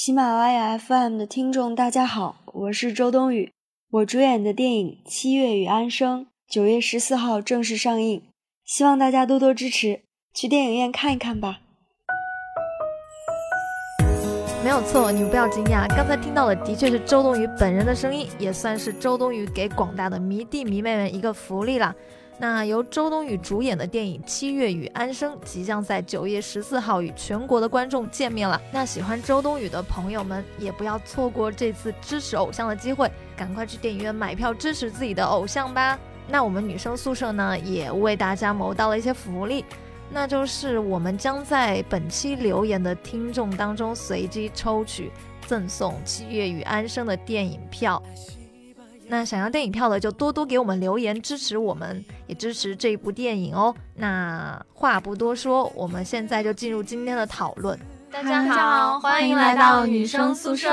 喜马拉雅 FM 的听众，大家好，我是周冬雨。我主演的电影《七月与安生》九月十四号正式上映，希望大家多多支持，去电影院看一看吧。没有错，你们不要惊讶，刚才听到的的确是周冬雨本人的声音，也算是周冬雨给广大的迷弟迷妹们一个福利啦。那由周冬雨主演的电影《七月与安生》即将在九月十四号与全国的观众见面了。那喜欢周冬雨的朋友们也不要错过这次支持偶像的机会，赶快去电影院买票支持自己的偶像吧。那我们女生宿舍呢也为大家谋到了一些福利，那就是我们将在本期留言的听众当中随机抽取赠送《七月与安生》的电影票。那想要电影票的就多多给我们留言支持我们，也支持这一部电影哦。那话不多说，我们现在就进入今天的讨论。大家好，欢迎来到女生宿舍。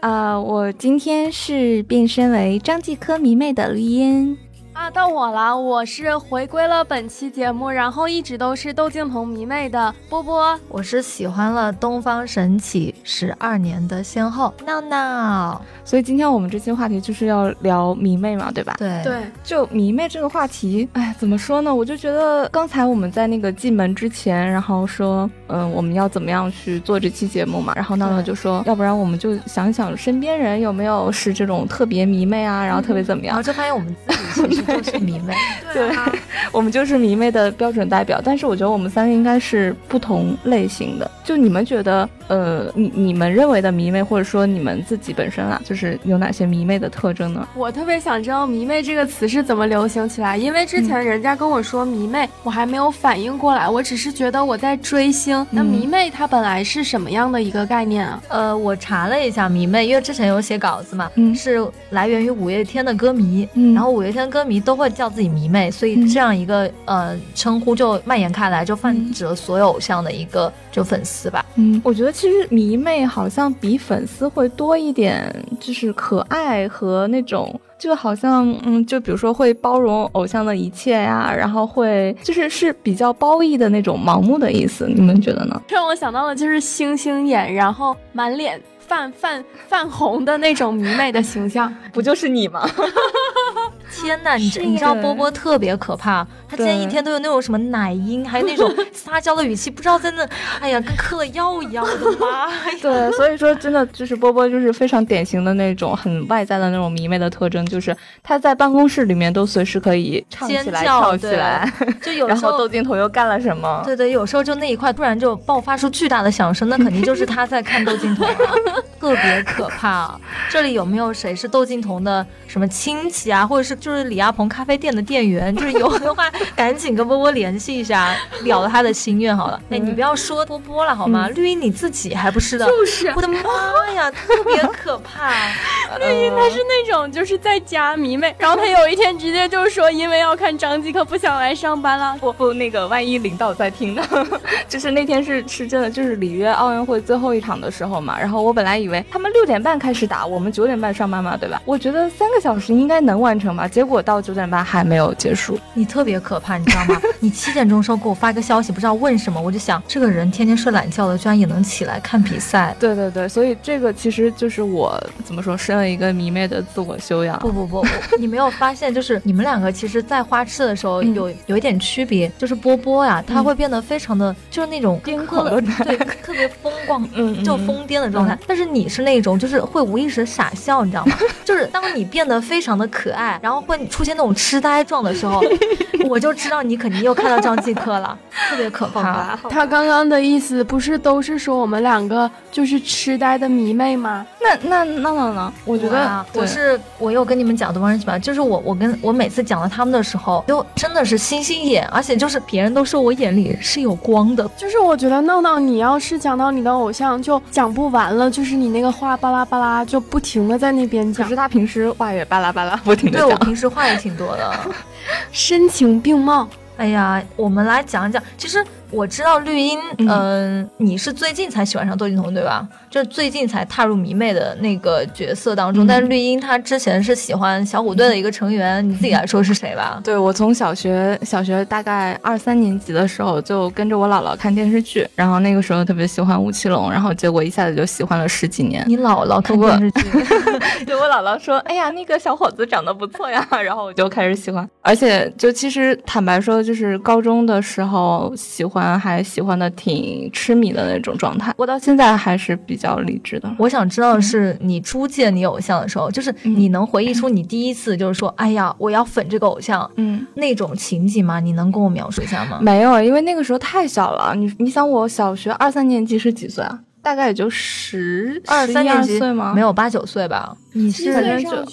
呃，我今天是变身为张继科迷妹的绿茵。啊，到我了！我是回归了本期节目，然后一直都是窦靖童迷妹的波波。我是喜欢了东方神起十二年的先后闹闹。所以今天我们这期话题就是要聊迷妹嘛，对吧？对对，就迷妹这个话题，哎，怎么说呢？我就觉得刚才我们在那个进门之前，然后说，嗯，我们要怎么样去做这期节目嘛？然后闹闹就说，要不然我们就想想身边人有没有是这种特别迷妹啊，然后特别怎么样？然后就发现我们自己其实。就是迷妹，对，我们就是迷妹的标准代表。但是我觉得我们三个应该是不同类型的。就你们觉得，呃，你你们认为的迷妹，或者说你们自己本身啊，就是有哪些迷妹的特征呢？我特别想知道“迷妹”这个词是怎么流行起来，因为之前人家跟我说“迷妹”，我还没有反应过来。我只是觉得我在追星。那“迷妹”它本来是什么样的一个概念啊？呃，我查了一下“迷妹”，因为之前有写稿子嘛，是来源于五月天的歌迷，然后五月天歌迷。都会叫自己迷妹，所以这样一个呃称呼就蔓延开来，就泛指了所有偶像的一个就粉丝吧。嗯，我觉得其实迷妹好像比粉丝会多一点，就是可爱和那种，就好像嗯，就比如说会包容偶像的一切呀，然后会就是是比较褒义的那种盲目的意思。你们觉得呢？让我想到的就是星星眼，然后满脸。泛泛泛红的那种迷妹的形象，不就是你吗？天呐，你你知道波波特别可怕，他今天一天都有那种什么奶音，还有那种 撒娇的语气，不知道在那，哎呀，跟嗑了药一样，我的妈！对，所以说真的就是波波就是非常典型的那种很外在的那种迷妹的特征，就是他在办公室里面都随时可以唱起来、跳起来，就 有时候窦靖童又干了什么？对对，有时候就那一块突然就爆发出巨大的响声，那肯定就是他在看窦靖童。特别可怕！啊这里有没有谁是窦靖童的什么亲戚啊，或者是就是李亚鹏咖啡店的店员？就是有的话，赶紧跟波波联系一下，了了他的心愿好了。哎，你不要说波波了好吗？绿茵你自己还不是的？就是我的妈呀，特别可怕！绿茵她是那种就是在家迷妹，然后她有一天直接就说，因为要看张继科，不想来上班了。不不，那个万一领导在听呢？就是那天是是真的，就是里约奥运会最后一场的时候嘛，然后我本来以为。他们六点半开始打，我们九点半上班嘛，对吧？我觉得三个小时应该能完成吧。结果到九点半还没有结束，你特别可怕，你知道吗？你七点钟时候给我发个消息，不知道问什么，我就想这个人天天睡懒觉的，居然也能起来看比赛。对对对，所以这个其实就是我怎么说，身为一个迷妹的自我修养。不不不，你没有发现，就是你们两个其实，在花痴的时候有有一点区别，就是波波呀，他会变得非常的，就是那种癫狂的对，特别疯狂，嗯，就疯癫的状态。但是你。是那种就是会无意识的傻笑，你知道吗？就是当你变得非常的可爱，然后会出现那种痴呆状的时候，我就知道你肯定又看到张继科了，特别可怕。他刚刚的意思不是都是说我们两个就是痴呆的迷妹吗？那那那那呢？我觉得我是我有跟你们讲多少次吧？就是我我跟我每次讲到他们的时候，就真的是星星眼，而且就是别人都说我眼里是有光的。就是我觉得闹闹，你要是讲到你的偶像，就讲不完了。就是你那个。话巴拉巴拉就不停的在那边讲，可是他平时话也巴拉巴拉 不停的讲。对我平时话也挺多的，声情并茂。哎呀，我们来讲讲，其实我知道绿茵，嗯，你是最近才喜欢上窦靖童对吧？就是最近才踏入迷妹的那个角色当中。但是绿茵她之前是喜欢小虎队的一个成员，你自己来说是谁吧？对我从小学小学大概二三年级的时候就跟着我姥姥看电视剧，然后那个时候特别喜欢吴奇隆，然后结果一下子就喜欢了十几年。你姥姥看电视剧，对我姥姥说：“哎呀，那个小伙子长得不错呀。” 然后我就开始喜欢，而且就其实坦白说，就是高中的时候喜欢还喜欢的挺痴迷的那种状态。我到现在还是比较理智的。我想知道是你初见你偶像的时候，就是你能回忆出你第一次就是说：“哎呀，我要粉这个偶像。”嗯，那种情景吗？你能跟我描述一下吗？没有，因为那个时候太小了。你你想，我小学二三年级是几岁啊？大概也就十二三年级岁吗？没有八九岁吧？你是反正就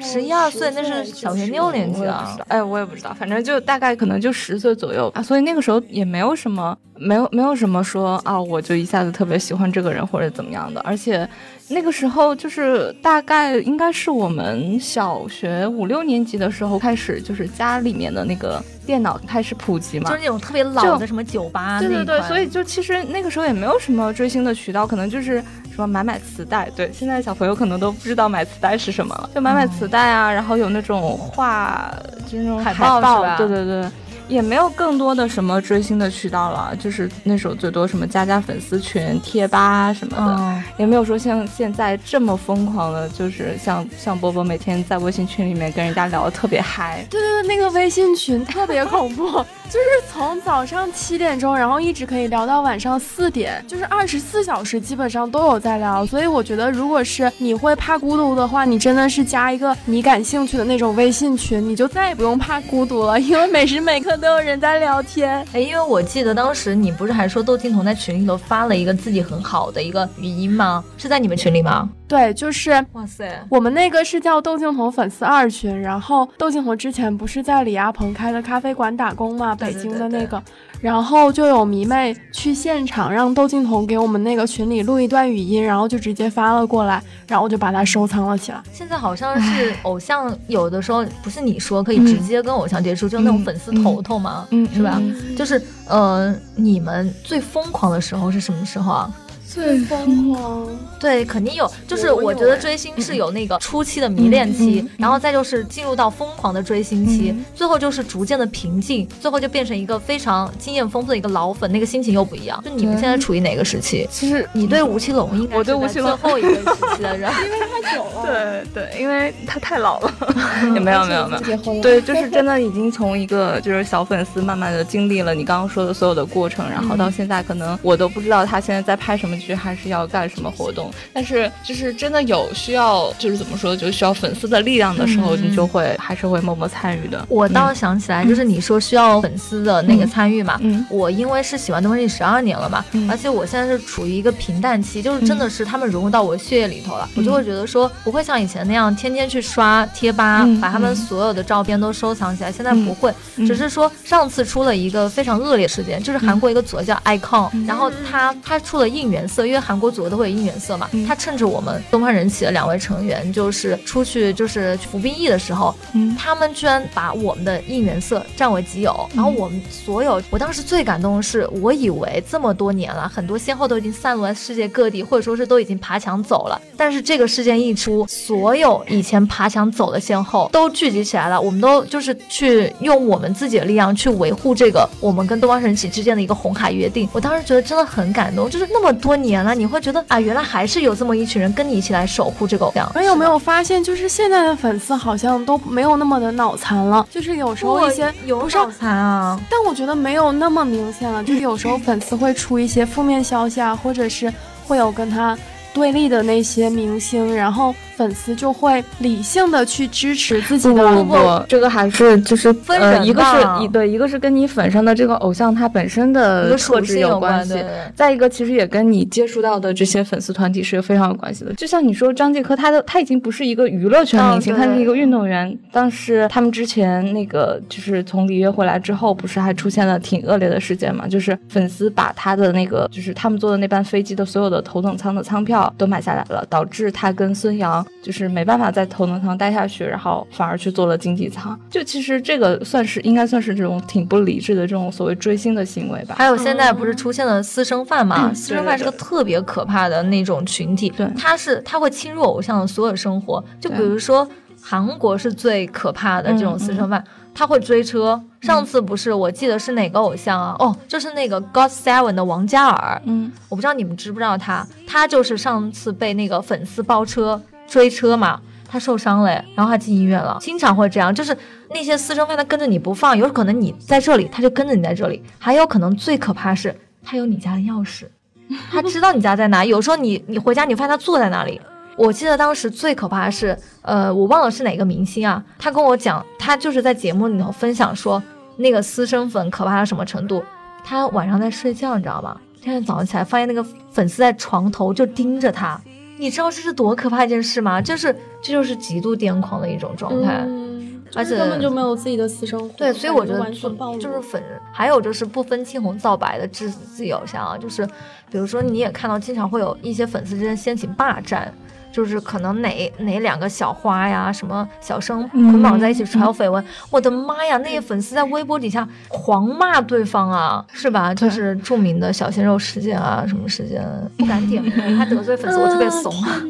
十一二岁，那是小学六年级啊。哎，我也不知道，反正就大概可能就十岁左右啊。所以那个时候也没有什么，没有没有什么说啊，我就一下子特别喜欢这个人或者怎么样的。而且那个时候就是大概应该是我们小学五六年级的时候开始，就是家里面的那个电脑开始普及嘛，就是那种特别老的什么酒吧。对对对，所以就其实那个时候也没有什么追星的渠道，可能就是什么买买磁带。对，现在小朋友可能都不知道买磁带是什么了，就买买磁带啊，然后有那种画，就是那种海报，是吧？对对对。也没有更多的什么追星的渠道了，就是那时候最多什么加加粉丝群、贴吧什么的，也没有说像现在这么疯狂的，就是像像波波每天在微信群里面跟人家聊的特别嗨。对对对，那个微信群特别恐怖，就是从早上七点钟，然后一直可以聊到晚上四点，就是二十四小时基本上都有在聊。所以我觉得，如果是你会怕孤独的话，你真的是加一个你感兴趣的那种微信群，你就再也不用怕孤独了，因为每时每刻。都有人在聊天，哎，因为我记得当时你不是还说窦靖童在群里头发了一个自己很好的一个语音吗？是在你们群里吗？对，就是哇塞，我们那个是叫窦靖童粉丝二群，然后窦靖童之前不是在李亚鹏开的咖啡馆打工嘛，北京的那个，然后就有迷妹去现场让窦靖童给我们那个群里录一段语音，然后就直接发了过来，然后我就把它收藏了起来。现在好像是偶像有的时候不是你说可以直接跟偶像接触，就那种粉丝头头嘛，嗯，是吧？就是呃，你们最疯狂的时候是什么时候啊？最疯狂，对，肯定有。就是我觉得追星是有那个初期的迷恋期，然后再就是进入到疯狂的追星期，最后就是逐渐的平静，最后就变成一个非常经验丰富的一个老粉，那个心情又不一样。就你们现在处于哪个时期？其实你对吴奇隆应该我对吴奇隆最后一个时期的人，因为太久了。对对，因为他太老了。也没有没有没有。对，就是真的已经从一个就是小粉丝，慢慢的经历了你刚刚说的所有的过程，然后到现在可能我都不知道他现在在拍什么。还是要干什么活动？但是就是真的有需要，就是怎么说，就需要粉丝的力量的时候，你就会还是会默默参与的。我倒想起来，就是你说需要粉丝的那个参与嘛。嗯。我因为是喜欢东西十二年了嘛，而且我现在是处于一个平淡期，就是真的是他们融入到我血液里头了，我就会觉得说不会像以前那样天天去刷贴吧，把他们所有的照片都收藏起来。现在不会，只是说上次出了一个非常恶劣事件，就是韩国一个组合叫 icon，然后他他出了应援色。因为韩国组合都会有应援色嘛，他趁着我们东方人起的两位成员就是出去就是服兵役的时候，他们居然把我们的应援色占为己有。然后我们所有，我当时最感动的是，我以为这么多年了，很多先后都已经散落在世界各地，或者说是都已经爬墙走了。但是这个事件一出，所有以前爬墙走的先后都聚集起来了，我们都就是去用我们自己的力量去维护这个我们跟东方神起之间的一个红海约定。我当时觉得真的很感动，就是那么多年。年了，你会觉得啊，原来还是有这么一群人跟你一起来守护这个偶像。而有没有发现，就是现在的粉丝好像都没有那么的脑残了，就是有时候一些有脑残啊，但我觉得没有那么明显了。就是有时候粉丝会出一些负面消息啊，或者是会有跟他对立的那些明星，然后。粉丝就会理性的去支持自己的，不不，这个还是就是呃，一个是一对，一个是跟你粉上的这个偶像他本身的特质有关系，再一个其实也跟你接触到的这些粉丝团体是非常有关系的。就像你说张继科，他的他已经不是一个娱乐圈明星，他是一个运动员。当时他们之前那个就是从里约回来之后，不是还出现了挺恶劣的事件嘛？就是粉丝把他的那个就是他们坐的那班飞机的所有的头等舱的舱票都买下来了，导致他跟孙杨。就是没办法在头等舱待下去，然后反而去做了经济舱。就其实这个算是应该算是这种挺不理智的这种所谓追星的行为吧。还有现在不是出现了私生饭嘛？私生饭是个特别可怕的那种群体，对他是他会侵入偶像的所有生活。就比如说韩国是最可怕的这种私生饭，他会追车。上次不是我记得是哪个偶像啊？哦，就是那个 got seven 的王嘉尔。嗯，我不知道你们知不知道他，他就是上次被那个粉丝包车追车嘛，他受伤了，然后他进医院了。经常会这样，就是那些私生饭他跟着你不放，有可能你在这里，他就跟着你在这里，还有可能最可怕是他有你家的钥匙，他知道你家在哪，有时候你你回家你发现他坐在那里。我记得当时最可怕的是，呃，我忘了是哪个明星啊，他跟我讲，他就是在节目里头分享说，那个私生粉可怕到什么程度，他晚上在睡觉，你知道吗？第二天早上起来，发现那个粉丝在床头就盯着他，你知道这是多可怕一件事吗？就是这就是极度癫狂的一种状态。嗯，而且根本就没有自己的私生活。对，所以我觉得就是粉，还有就是不分青红皂白的制自己偶像啊，就是比如说你也看到经常会有一些粉丝之间掀起霸占。就是可能哪哪两个小花呀，什么小生捆绑在一起传有绯闻，我的妈呀！那些粉丝在微博底下狂骂对方啊，是吧？就是著名的小鲜肉事件啊，什么事件不敢点名，他得罪粉丝我特别怂。啊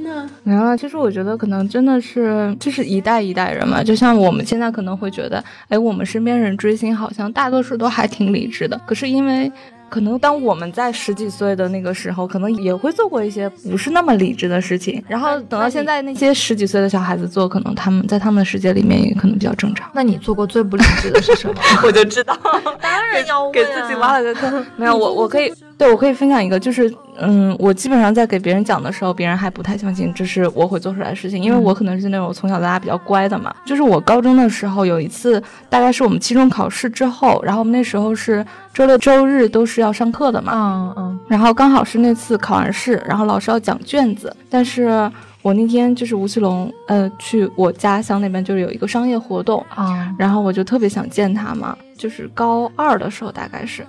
没有啊，其实我觉得可能真的是就是一代一代人嘛，就像我们现在可能会觉得，哎，我们身边人追星好像大多数都还挺理智的，可是因为。可能当我们在十几岁的那个时候，可能也会做过一些不是那么理智的事情，然后等到现在那些十几岁的小孩子做，可能他们在他们的世界里面也可能比较正常。那你做过最不理智的是什么？我就知道，当然要问、啊、给自己挖了个坑。没有，我我可以，对我可以分享一个，就是嗯，我基本上在给别人讲的时候，别人还不太相信这是我会做出来的事情，因为我可能是那种从小到大比较乖的嘛。就是我高中的时候有一次，大概是我们期中考试之后，然后我们那时候是周六周日都是要上课的嘛，嗯嗯，然后刚好是那次考完试，然后老师要讲卷子，但是。我那天就是吴奇隆，呃，去我家乡那边就是有一个商业活动啊，然后我就特别想见他嘛，就是高二的时候大概是，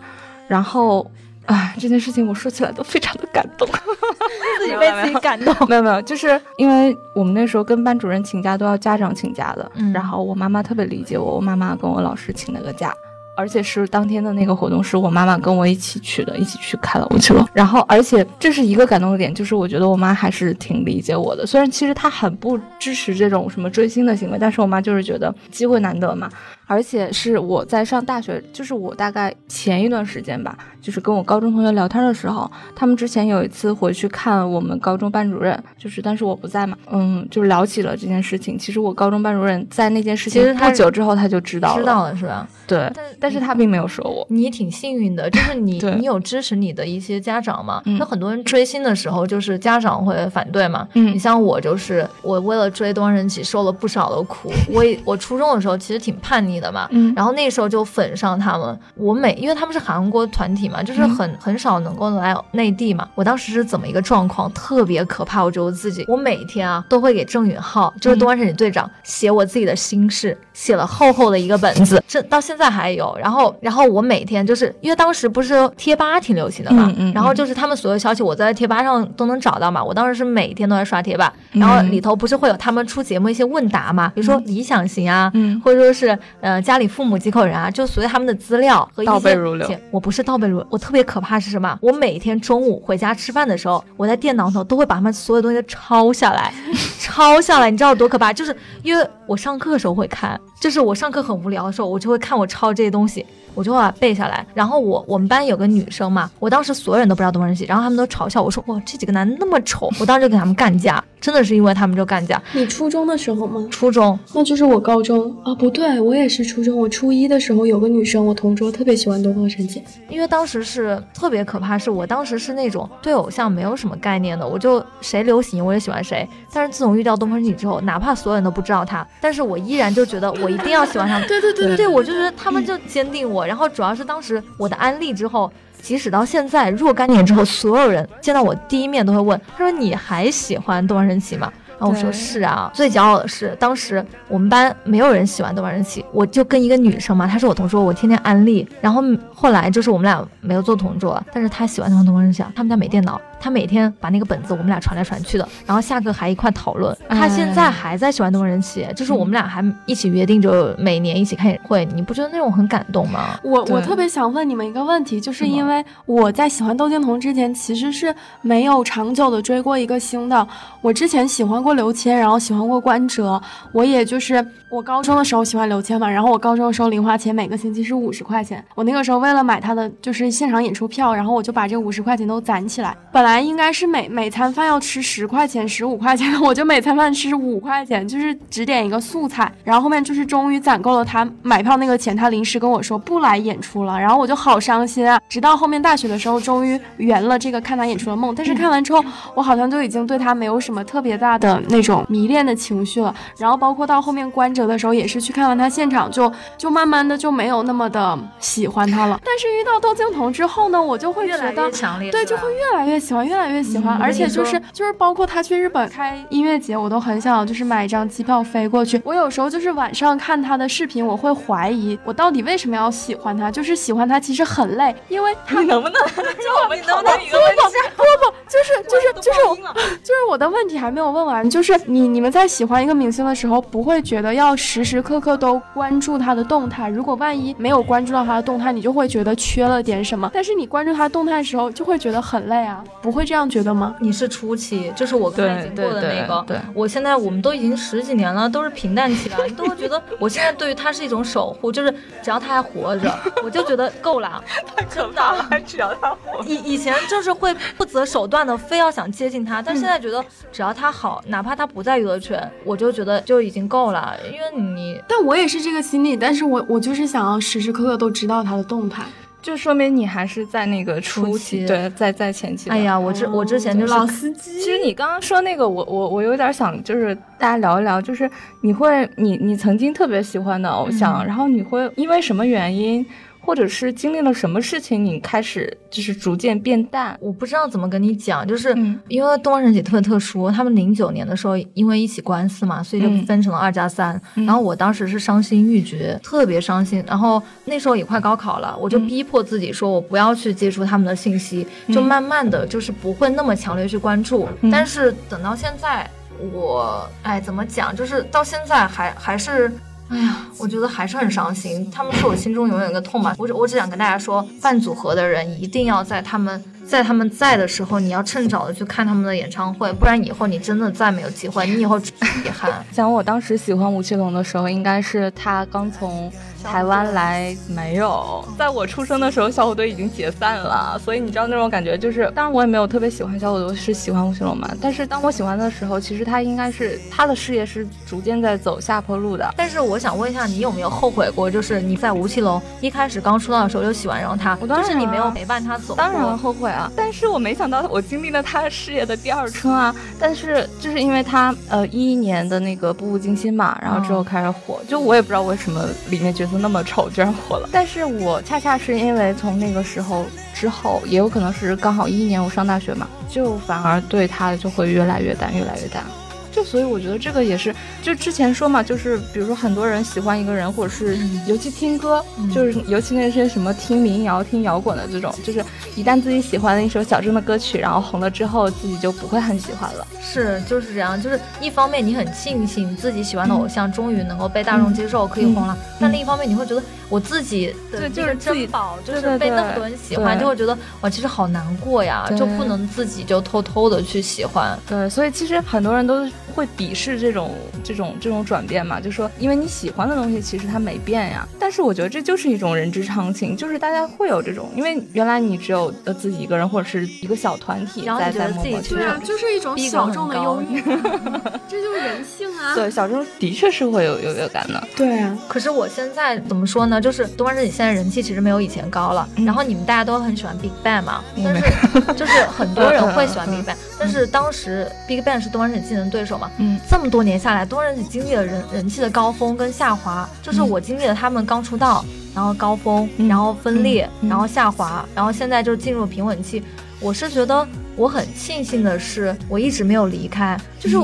然后，哎，这件事情我说起来都非常的感动，自己被自己感动。没有没有，就是因为我们那时候跟班主任请假都要家长请假的，嗯、然后我妈妈特别理解我，我妈妈跟我老师请了个假。而且是当天的那个活动，是我妈妈跟我一起去的，一起去看了我去了。然后，而且这是一个感动的点，就是我觉得我妈还是挺理解我的。虽然其实她很不支持这种什么追星的行为，但是我妈就是觉得机会难得嘛。而且是我在上大学，就是我大概前一段时间吧，就是跟我高中同学聊天的时候，他们之前有一次回去看我们高中班主任，就是但是我不在嘛，嗯，就聊起了这件事情。其实我高中班主任在那件事情不久之后他就知道了，知道了是吧？对，但但是他并没有说我。你挺幸运的，就是你 你有支持你的一些家长嘛？嗯、那很多人追星的时候，就是家长会反对嘛。嗯，你像我，就是我为了追东方神起受了不少的苦。我我初中的时候其实挺叛逆的嘛，嗯，然后那时候就粉上他们。我每因为他们是韩国团体嘛，就是很、嗯、很少能够来内地嘛。我当时是怎么一个状况？特别可怕。我觉得我自己，我每天啊都会给郑允浩，就是东方神起队长写我自己的心事，写了厚厚的一个本子，这到现在还有。然后然后我每天就是因为当时不是贴吧挺流行的嘛，嗯嗯、然后就是他们所有消息我在贴吧上都能找到嘛。我当时是每天都在刷贴吧，然后里头不是会有他们出节目一些问答嘛，比如说理想型啊，嗯、或者说是呃家里父母几口人啊，就所谓他们的资料和一些倒背如流。我不是倒背如流，我特别可怕是什么？我每天中午回家吃饭的时候，我在电脑上都会把他们所有东西都抄下来，抄下来，你知道有多可怕？就是因为我上课的时候会看，就是我上课很无聊的时候，我就会看我抄这些东西。我就会把它背下来，然后我我们班有个女生嘛，我当时所有人都不知道东方神起，然后他们都嘲笑我说哇这几个男的那么丑，我当时就跟他们干架，真的是因为他们就干架。你初中的时候吗？初中，那就是我高中啊，不对，我也是初中。我初一的时候有个女生，我同桌特别喜欢东方神起，因为当时是特别可怕，是我当时是那种对偶像没有什么概念的，我就谁流行我也喜欢谁。但是自从遇到东方神起之后，哪怕所有人都不知道他，但是我依然就觉得我一定要喜欢他们。对对对对，我就觉得他们就坚定我，然后主要是当。时我的安利之后，即使到现在若干年之后，所有人见到我第一面都会问：“他说你还喜欢东方神起吗？”然后我说：“是啊。”最骄傲的是，当时我们班没有人喜欢东方神起，我就跟一个女生嘛，她是我同桌，我天天安利。然后后来就是我们俩没有做同桌了，但是她喜欢上东方神起，他们家没电脑，他每天把那个本子我们俩传来传去的，然后下课还一块讨论。他现在还在喜欢东方神起，就是我们俩还一起约定着每年一起看演唱会。你不觉得那种很感动吗？我我特别想问你们一个问题，就是因为我在喜欢窦靖童之前，其实是没有长久的追过一个星的。我之前喜欢过刘谦，然后喜欢过关喆，我也就是我高中的时候喜欢刘谦嘛，然后我高中的时候零花钱每个星期是五十块钱，我那个时候为了买他的就是现场演出票，然后我就把这五十块钱都攒起来，本来应该是每每餐饭要吃十块钱、十五块钱的，我就每餐饭吃五块钱，就是只点一个素菜，然后后面就是终于攒够了他买票那个钱，他临时跟我说不来演出了，然后我就好伤心啊，直到后面大学的时候终于圆了这个看他演出的梦，但是看完之后我好像就已经对他没有什么特别大的那种迷恋的情绪了，然后包括到后面关喆的时候也是去看完他现场就就慢慢的就没有那么的喜欢他了，但是遇到窦靖童之后呢，我就会觉得对就会越来越喜欢越来越喜欢，而且就是就是包括他去日本开音乐节，我都很想就是买一张机票飞过去。我有时候就是晚上看他的视频，我会怀疑我到底为什么要喜欢他，就是喜欢他其实很累，因为他能不能 就我们能不能一个问题？不不不，就是就 是就是我 就是我的问题还没有问完，就是你你们在喜欢一个明星的时候，不会觉得要时时刻刻都关注他的动态，如果万一没有关注到他的动态，你就会觉得缺了点什么。但是你关注他动态的时候，就会觉得很累啊，不会这样觉得吗？你是初期，就是我刚才经过的那个，对，我现在我们都已经十几年了，都是平淡期了，你都会觉得我现在对于他是一种守护，就是只要他还活着，我就觉得够了。太可怕了，只要他活。以以前就是会不择手段的，非要想接近他，但现在觉得只要他好，哪怕他不在娱乐圈，我就觉得就已经够了。因为你，但我也是这个心理，但是我我就是想要时时刻刻都知道他的动态。就说明你还是在那个初期，对，在在前期。哎呀，我之我之前就是老司机。其实你刚刚说那个，我我我有点想，就是大家聊一聊，就是你会你你曾经特别喜欢的偶像，然后你会因为什么原因？或者是经历了什么事情，你开始就是逐渐变淡。我不知道怎么跟你讲，就是因为东方神起特别特殊，他们零九年的时候因为一起官司嘛，所以就分成了二加三。然后我当时是伤心欲绝，特别伤心。然后那时候也快高考了，我就逼迫自己说，我不要去接触他们的信息，就慢慢的就是不会那么强烈去关注。但是等到现在，我哎怎么讲，就是到现在还还是。哎呀，我觉得还是很伤心。他们是我心中永远的痛吧。我只我只想跟大家说，半组合的人一定要在他们在他们在的时候，你要趁早的去看他们的演唱会，不然以后你真的再没有机会，你以后真遗憾。想我当时喜欢吴奇隆的时候，应该是他刚从。台湾来没有？在我出生的时候，小虎队已经解散了，所以你知道那种感觉就是，当然我也没有特别喜欢小虎队，是喜欢吴奇隆嘛。但是当我喜欢的时候，其实他应该是他的事业是逐渐在走下坡路的。但是我想问一下，你有没有后悔过？就是你在吴奇隆一开始刚出道的时候就喜欢上他，就是你没有陪伴他走。当然后悔啊！但是我没想到我经历了他事业的第二春啊！但是就是因为他呃一一年的那个《步步惊心》嘛，然后之后开始火，就我也不知道为什么里面角色。那么丑居然火了，但是我恰恰是因为从那个时候之后，也有可能是刚好一一年我上大学嘛，就反而对他就会越来越淡，越来越淡。就所以我觉得这个也是，就之前说嘛，就是比如说很多人喜欢一个人，或者是尤其听歌，就是尤其那些什么听民谣、听摇滚的这种，就是一旦自己喜欢的一首小众的歌曲，然后红了之后，自己就不会很喜欢了。是，就是这样。就是一方面你很庆幸自己喜欢的偶像终于能够被大众接受，可以红了，但另一方面你会觉得我自己的就是珍宝，就是被那么多人喜欢，就会觉得哇，其实好难过呀，就不能自己就偷偷的去喜欢。对，所以其实很多人都。会鄙视这种这种这种转变嘛？就说因为你喜欢的东西其实它没变呀。但是我觉得这就是一种人之常情，就是大家会有这种，因为原来你只有呃自己一个人或者是一个小团体在在默默对啊，就是一种小众的忧郁，这就是人性啊。对，小众的确是会有优越感的。对啊。可是我现在怎么说呢？就是东方神起现在人气其实没有以前高了。然后你们大家都很喜欢 Big Bang 嘛？但是 就是很多人会喜欢 Big Bang，但是当时 Big Bang 是东方神起竞争对手嘛？嗯，这么多年下来，东方神起经历了人人气的高峰跟下滑，就是我经历了他们刚出道，然后高峰，然后分裂，然后下滑，然后现在就进入平稳期。我是觉得我很庆幸的是，我一直没有离开，就是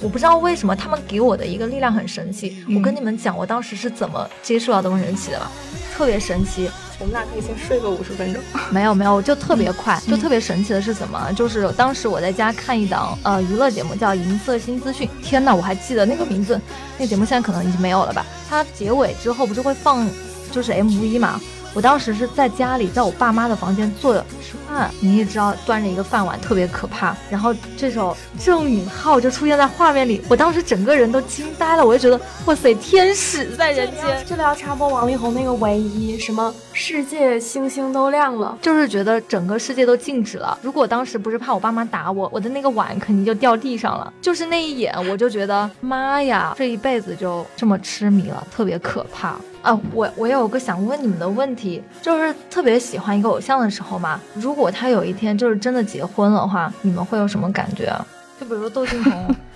我不知道为什么他们给我的一个力量很神奇。我跟你们讲，我当时是怎么接触到东方神起的吧，特别神奇。我们俩可以先睡个五十分钟。没有没有，就特别快，就特别神奇的是什么？就是当时我在家看一档呃娱乐节目，叫《银色新资讯》。天呐，我还记得那个名字，那个节目现在可能已经没有了吧？它结尾之后不是会放就是 MV 嘛？我当时是在家里，在我爸妈的房间坐着吃饭，你也知道，端着一个饭碗特别可怕。然后这首《郑允浩》就出现在画面里，我当时整个人都惊呆了，我就觉得哇塞，天使在人间。这里要插播王力宏那个唯一什么世界星星都亮了，就是觉得整个世界都静止了。如果当时不是怕我爸妈打我，我的那个碗肯定就掉地上了。就是那一眼，我就觉得妈呀，这一辈子就这么痴迷了，特别可怕。啊，我我有个想问你们的问题，就是特别喜欢一个偶像的时候嘛，如果他有一天就是真的结婚的话，你们会有什么感觉？就比如说窦靖童？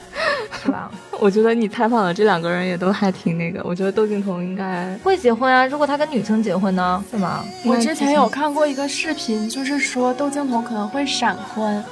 我觉得你采访的这两个人也都还挺那个，我觉得窦靖童应该会结婚啊。如果他跟女生结婚呢？是吗？我之前有看过一个视频，就是说窦靖童可能会闪婚。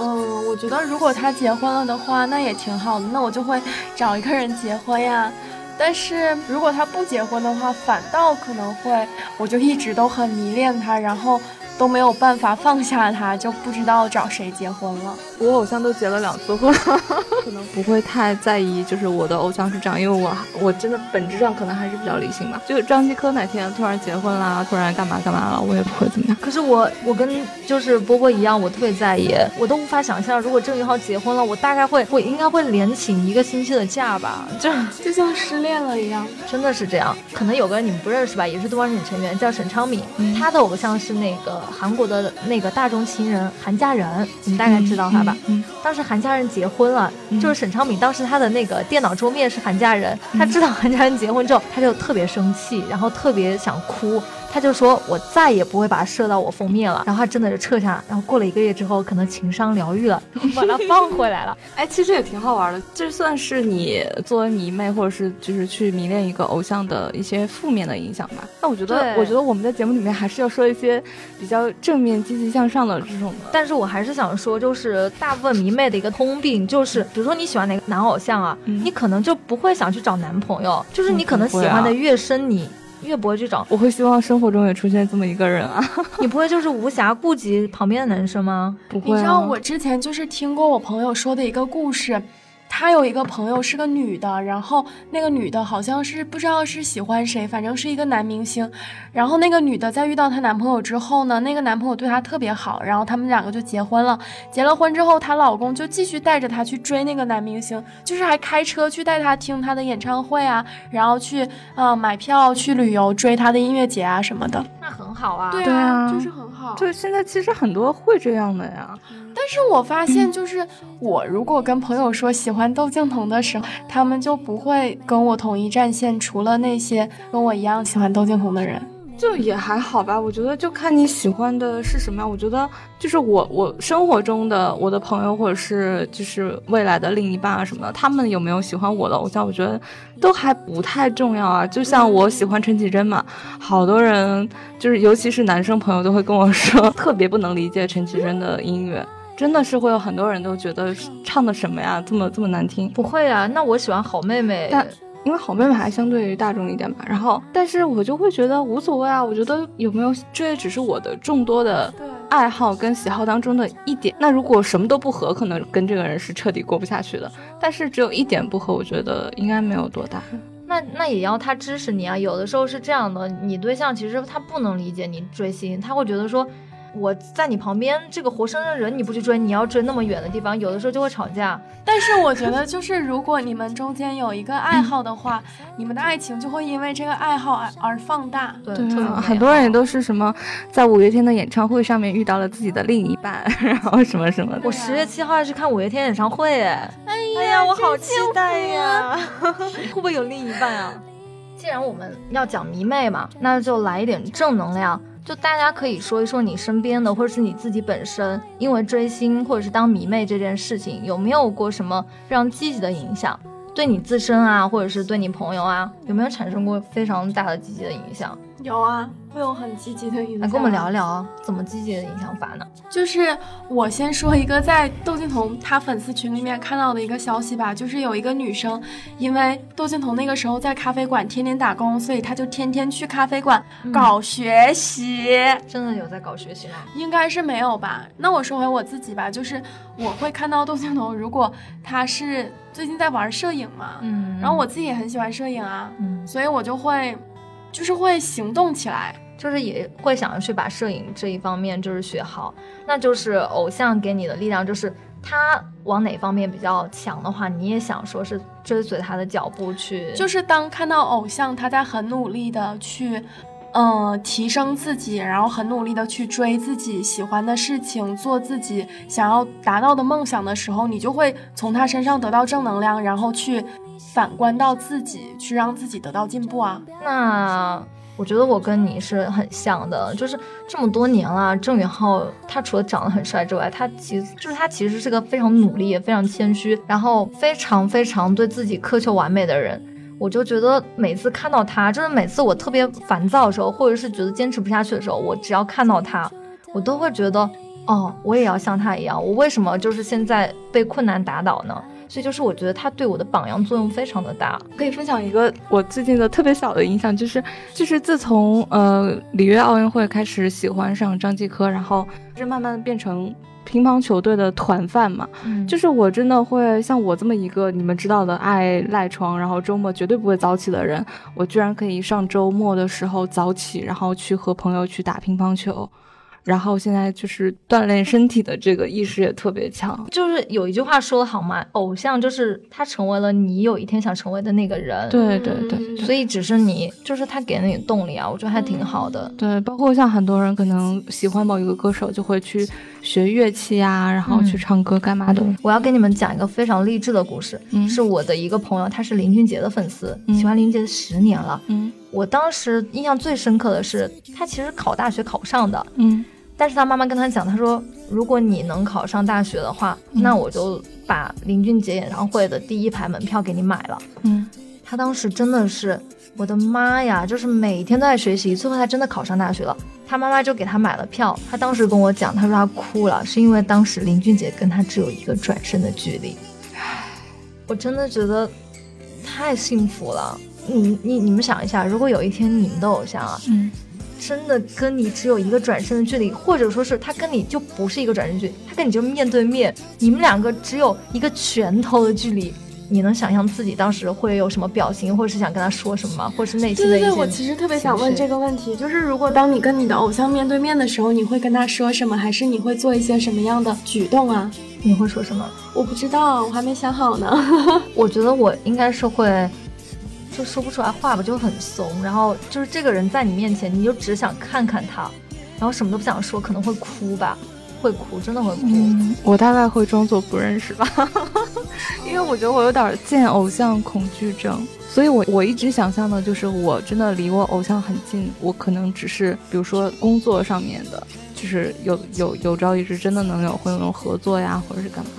嗯，我觉得如果他结婚了的话，那也挺好的，那我就会找一个人结婚呀。但是如果他不结婚的话，反倒可能会，我就一直都很迷恋他，然后。都没有办法放下他，就不知道找谁结婚了。我偶像都结了两次婚，可能不会太在意，就是我的偶像是这样，因为我我真的本质上可能还是比较理性吧。就张继科哪天突然结婚啦，突然干嘛干嘛了，我也不会怎么样。可是我我跟就是波波一样，我特别在意，我都无法想象，如果郑宇浩结婚了，我大概会我应该会连请一个星期的假吧，就 就像失恋了一样，真的是这样。可能有个人你们不认识吧，也是东方神成员，叫沈昌珉，他的偶像是那个。韩国的那个大众情人韩佳人，你们大概知道他吧？嗯，当时韩佳人结婚了，就是沈昌珉，当时他的那个电脑桌面是韩佳人，他知道韩佳人结婚之后，他就特别生气，然后特别想哭。他就说：“我再也不会把它设到我封面了。”然后他真的就撤下，然后过了一个月之后，可能情商疗愈了，把它放回来了。哎，其实也挺好玩的，这算是你作为迷妹，或者是就是去迷恋一个偶像的一些负面的影响吧。那我觉得，我觉得我们在节目里面还是要说一些比较正面、积极向上的这种的。但是我还是想说，就是大部分迷妹的一个通病，就是比如说你喜欢哪个男偶像啊，你可能就不会想去找男朋友，就是你可能喜欢的越深，你。越不会去找，我会希望生活中也出现这么一个人啊！你不会就是无暇顾及旁边的男生吗？不会。你知道我之前就是听过我朋友说的一个故事。他有一个朋友是个女的，然后那个女的好像是不知道是喜欢谁，反正是一个男明星。然后那个女的在遇到她男朋友之后呢，那个男朋友对她特别好，然后他们两个就结婚了。结了婚之后，她老公就继续带着她去追那个男明星，就是还开车去带她听他的演唱会啊，然后去呃买票去旅游追他的音乐节啊什么的。那很好啊，对啊，就是很好。对，现在其实很多会这样的呀。但是我发现，就是我如果跟朋友说喜欢窦靖童的时候，他们就不会跟我统一战线，除了那些跟我一样喜欢窦靖童的人。就也还好吧，我觉得就看你喜欢的是什么样。我觉得就是我我生活中的我的朋友或者是就是未来的另一半啊什么的，他们有没有喜欢我的偶像，我觉得都还不太重要啊。就像我喜欢陈绮贞嘛，好多人就是尤其是男生朋友都会跟我说，特别不能理解陈绮贞的音乐，真的是会有很多人都觉得唱的什么呀，这么这么难听。不会啊，那我喜欢好妹妹。但因为好妹妹还相对于大众一点吧，然后，但是我就会觉得无所谓啊。我觉得有没有这也只是我的众多的爱好跟喜好当中的一点。那如果什么都不合，可能跟这个人是彻底过不下去的。但是只有一点不合，我觉得应该没有多大。那那也要他支持你啊。有的时候是这样的，你对象其实他不能理解你追星，他会觉得说。我在你旁边，这个活生生人你不去追，你要追那么远的地方，有的时候就会吵架。但是我觉得，就是如果你们中间有一个爱好的话，你们的爱情就会因为这个爱好而而放大。对，很多人也都是什么，在五月天的演唱会上面遇到了自己的另一半，然后什么什么的。我十月七号要去看五月天演唱会，哎，哎呀，我好期待呀！会不会有另一半啊？既然我们要讲迷妹嘛，那就来一点正能量。就大家可以说一说你身边的，或者是你自己本身，因为追星或者是当迷妹这件事情，有没有过什么非常积极的影响？对你自身啊，或者是对你朋友啊，有没有产生过非常大的积极的影响？有啊，会有很积极的影响。来跟我们聊聊怎么积极的影响法呢？就是我先说一个在窦靖童他粉丝群里面看到的一个消息吧，就是有一个女生，因为窦靖童那个时候在咖啡馆天天打工，所以她就天天去咖啡馆搞学习。真的有在搞学习吗？应该是没有吧。那我说回我自己吧，就是我会看到窦靖童，如果他是最近在玩摄影嘛，嗯，然后我自己也很喜欢摄影啊，嗯，所以我就会，就是会行动起来。就是也会想要去把摄影这一方面就是学好，那就是偶像给你的力量，就是他往哪方面比较强的话，你也想说是追随他的脚步去。就是当看到偶像他在很努力的去，嗯，提升自己，然后很努力的去追自己喜欢的事情，做自己想要达到的梦想的时候，你就会从他身上得到正能量，然后去反观到自己，去让自己得到进步啊。那。我觉得我跟你是很像的，就是这么多年了，郑允浩他除了长得很帅之外，他其实就是他其实是个非常努力、也非常谦虚，然后非常非常对自己苛求完美的人。我就觉得每次看到他，就是每次我特别烦躁的时候，或者是觉得坚持不下去的时候，我只要看到他，我都会觉得，哦，我也要像他一样。我为什么就是现在被困难打倒呢？所以就是我觉得他对我的榜样作用非常的大。可以分享一个我最近的特别小的影响，就是就是自从呃里约奥运会开始喜欢上张继科，然后就是慢慢变成乒乓球队的团饭嘛。嗯，就是我真的会像我这么一个你们知道的爱赖床，然后周末绝对不会早起的人，我居然可以上周末的时候早起，然后去和朋友去打乒乓球。然后现在就是锻炼身体的这个意识也特别强，就是有一句话说的好嘛，偶像就是他成为了你有一天想成为的那个人。对对对，所以只是你，就是他给了你动力啊，我觉得还挺好的。对，包括像很多人可能喜欢某一个歌手，就会去学乐器啊，然后去唱歌干嘛的。我要给你们讲一个非常励志的故事，是我的一个朋友，他是林俊杰的粉丝，喜欢林俊杰十年了。嗯，我当时印象最深刻的是，他其实考大学考不上的。嗯。但是他妈妈跟他讲，他说如果你能考上大学的话，那我就把林俊杰演唱会的第一排门票给你买了。嗯，他当时真的是，我的妈呀，就是每天都在学习，最后他真的考上大学了。他妈妈就给他买了票。他当时跟我讲，他说他哭了，是因为当时林俊杰跟他只有一个转身的距离。唉，我真的觉得太幸福了。你你你们想一下，如果有一天你们的偶像啊，嗯。真的跟你只有一个转身的距离，或者说是他跟你就不是一个转身距离，他跟你就面对面，你们两个只有一个拳头的距离，你能想象自己当时会有什么表情，或者是想跟他说什么吗？或者是内心的一些？对对对，我其实特别想问这个问题，就是如果当你跟你的偶像面对面的时候，你会跟他说什么，还是你会做一些什么样的举动啊？你会说什么？我不知道，我还没想好呢。我觉得我应该是会。就说不出来话吧，就很怂。然后就是这个人在你面前，你就只想看看他，然后什么都不想说，可能会哭吧，会哭，真的会哭。我大概会装作不认识吧，因为我觉得我有点见偶像恐惧症，所以我我一直想象的就是我真的离我偶像很近，我可能只是比如说工作上面的，就是有有有朝一日真的能有会那种合作呀，或者是干嘛。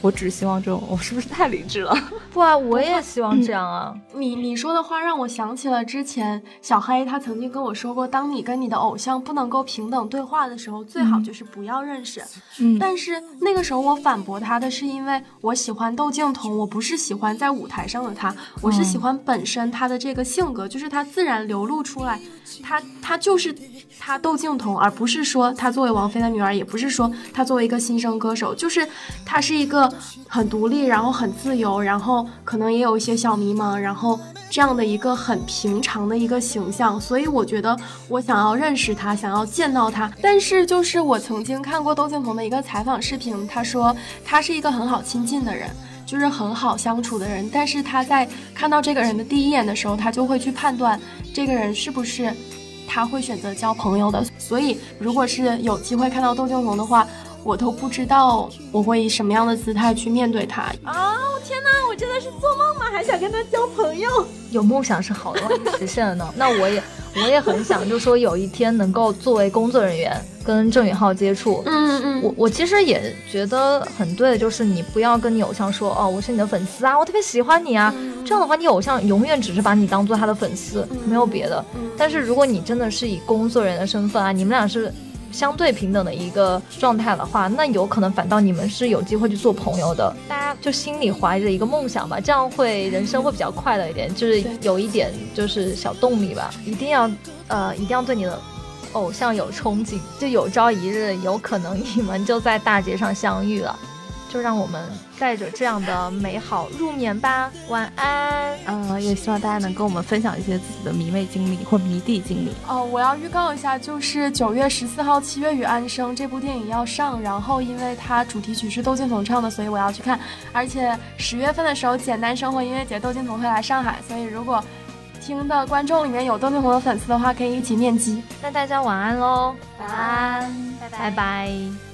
我只希望这种，我是不是太理智了？不啊，我也希望这样啊。你你说的话让我想起了之前小黑他曾经跟我说过，当你跟你的偶像不能够平等对话的时候，最好就是不要认识。嗯，但是那个时候我反驳他的是因为我喜欢窦靖童，我不是喜欢在舞台上的他，我是喜欢本身他的这个性格，就是他自然流露出来，他他就是他窦靖童，而不是说他作为王菲的女儿，也不是说他作为一个新生歌手，就是他是一个。很独立，然后很自由，然后可能也有一些小迷茫，然后这样的一个很平常的一个形象，所以我觉得我想要认识他，想要见到他。但是就是我曾经看过窦靖童的一个采访视频，他说他是一个很好亲近的人，就是很好相处的人。但是他在看到这个人的第一眼的时候，他就会去判断这个人是不是他会选择交朋友的。所以如果是有机会看到窦靖童的话。我都不知道我会以什么样的姿态去面对他啊！天哪，我真的是做梦吗？还想跟他交朋友？有梦想是好的，万一实现了呢？那我也，我也很想，就说有一天能够作为工作人员。跟郑允浩接触。嗯嗯，我我其实也觉得很对的，就是你不要跟你偶像说哦，我是你的粉丝啊，我特别喜欢你啊。这样的话，你偶像永远只是把你当做他的粉丝，没有别的。但是如果你真的是以工作人员的身份啊，你们俩是相对平等的一个状态的话，那有可能反倒你们是有机会去做朋友的。大家就心里怀着一个梦想吧，这样会人生会比较快乐一点，就是有一点就是小动力吧。一定要呃，一定要对你的偶像有憧憬，就有朝一日有可能你们就在大街上相遇了。就让我们带着这样的美好入眠吧，晚安。嗯，也希望大家能跟我们分享一些自己的迷妹经历或迷弟经历。哦，我要预告一下，就是九月十四号《七月与安生》这部电影要上，然后因为它主题曲是窦靖童唱的，所以我要去看。而且十月份的时候，简单生活音乐节窦靖童会来上海，所以如果听的观众里面有窦靖童的粉丝的话，可以一起面基。那大家晚安喽，晚安，拜拜。時を